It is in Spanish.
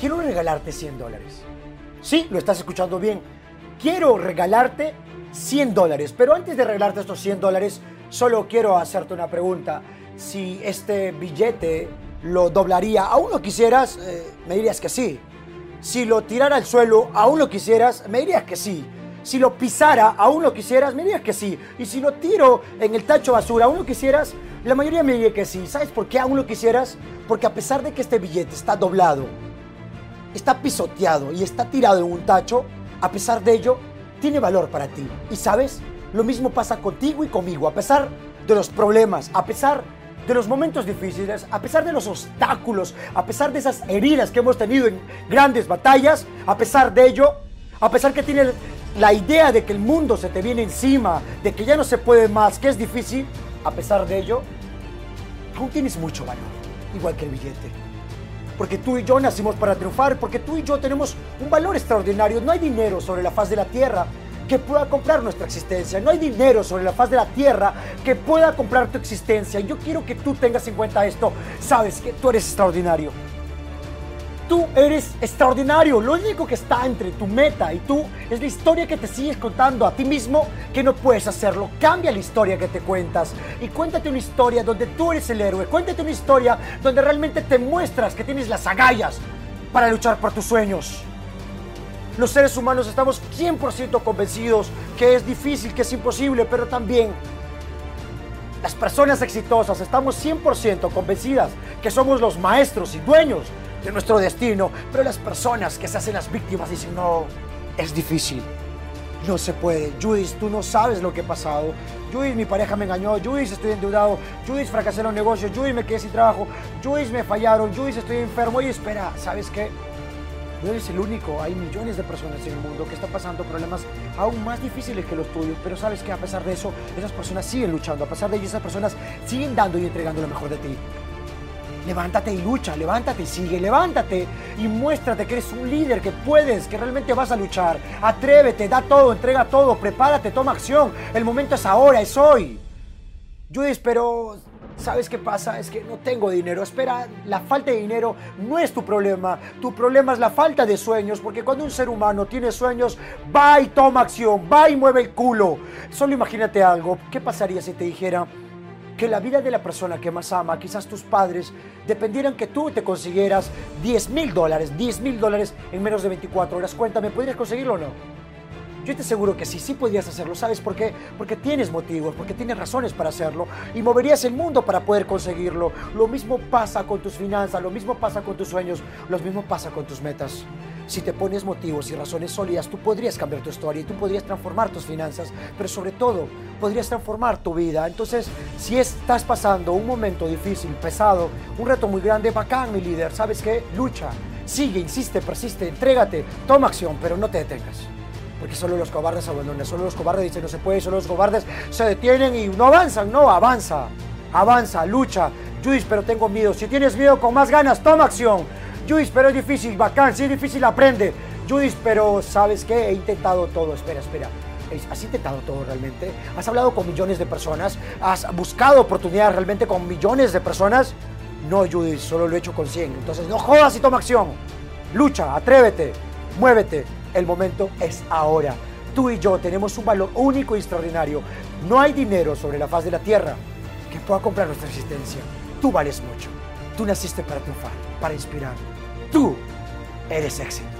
quiero regalarte 100 dólares. Sí, lo estás escuchando bien. Quiero regalarte 100 dólares. Pero antes de regalarte estos 100 dólares, solo quiero hacerte una pregunta. Si este billete lo doblaría, ¿aún lo quisieras? Eh, me dirías que sí. Si lo tirara al suelo, ¿aún lo quisieras? Me dirías que sí. Si lo pisara, ¿aún lo quisieras? Me dirías que sí. Y si lo tiro en el tacho basura, ¿aún lo quisieras? La mayoría me diría que sí. ¿Sabes por qué aún lo quisieras? Porque a pesar de que este billete está doblado, está pisoteado y está tirado en un tacho, a pesar de ello, tiene valor para ti. Y sabes, lo mismo pasa contigo y conmigo. A pesar de los problemas, a pesar de los momentos difíciles, a pesar de los obstáculos, a pesar de esas heridas que hemos tenido en grandes batallas, a pesar de ello, a pesar que tienes la idea de que el mundo se te viene encima, de que ya no se puede más, que es difícil, a pesar de ello, aún tienes mucho valor, igual que el billete. Porque tú y yo nacimos para triunfar, porque tú y yo tenemos un valor extraordinario. No hay dinero sobre la faz de la tierra que pueda comprar nuestra existencia. No hay dinero sobre la faz de la tierra que pueda comprar tu existencia. Yo quiero que tú tengas en cuenta esto. Sabes que tú eres extraordinario. Tú eres extraordinario. Lo único que está entre tu meta y tú es la historia que te sigues contando a ti mismo que no puedes hacerlo. Cambia la historia que te cuentas y cuéntate una historia donde tú eres el héroe. Cuéntate una historia donde realmente te muestras que tienes las agallas para luchar por tus sueños. Los seres humanos estamos 100% convencidos que es difícil, que es imposible, pero también las personas exitosas estamos 100% convencidas que somos los maestros y dueños de nuestro destino, pero las personas que se hacen las víctimas dicen, no, es difícil, no se puede. Judith, tú no sabes lo que ha pasado. Judith, mi pareja me engañó. Judith, estoy endeudado. Judith, fracasé en los negocios. Judith, me quedé sin trabajo. Judith, me fallaron. Judith, estoy enfermo. Y espera, ¿sabes qué? No eres el único, hay millones de personas en el mundo que están pasando problemas aún más difíciles que los tuyos, pero sabes que a pesar de eso, esas personas siguen luchando, a pesar de ello, esas personas siguen dando y entregando lo mejor de ti. Levántate y lucha, levántate y sigue, levántate y muéstrate que eres un líder, que puedes, que realmente vas a luchar. Atrévete, da todo, entrega todo, prepárate, toma acción. El momento es ahora, es hoy. Yo espero ¿Sabes qué pasa? Es que no tengo dinero. Espera, la falta de dinero no es tu problema. Tu problema es la falta de sueños, porque cuando un ser humano tiene sueños, va y toma acción, va y mueve el culo. Solo imagínate algo. ¿Qué pasaría si te dijera que la vida de la persona que más ama, quizás tus padres, dependieran que tú te consiguieras 10 mil dólares, 10 mil dólares en menos de 24 horas? Cuéntame, ¿podrías conseguirlo o no? Yo te aseguro que sí, sí podrías hacerlo. ¿Sabes por qué? Porque tienes motivos, porque tienes razones para hacerlo y moverías el mundo para poder conseguirlo. Lo mismo pasa con tus finanzas, lo mismo pasa con tus sueños, lo mismo pasa con tus metas. Si te pones motivos y razones sólidas, tú podrías cambiar tu historia y tú podrías transformar tus finanzas, pero sobre todo podrías transformar tu vida. Entonces, si estás pasando un momento difícil, pesado, un reto muy grande, bacán, mi líder, ¿sabes qué? Lucha, sigue, insiste, persiste, entrégate, toma acción, pero no te detengas porque solo los cobardes abandonan, solo los cobardes dicen no se puede, solo los cobardes se detienen y no avanzan, no, avanza, avanza, lucha. Luis, pero tengo miedo. Si tienes miedo con más ganas, toma acción. Luis, pero es difícil, bacán, si es difícil, aprende. Luis, pero ¿sabes qué? He intentado todo, espera, espera. ¿Has intentado todo realmente? ¿Has hablado con millones de personas? ¿Has buscado oportunidades realmente con millones de personas? No, Judith, solo lo he hecho con 100. Entonces, no jodas y toma acción. Lucha, atrévete, muévete. El momento es ahora. Tú y yo tenemos un valor único y extraordinario. No hay dinero sobre la faz de la tierra que pueda comprar nuestra existencia. Tú vales mucho. Tú naciste para triunfar, para inspirar. Tú eres éxito.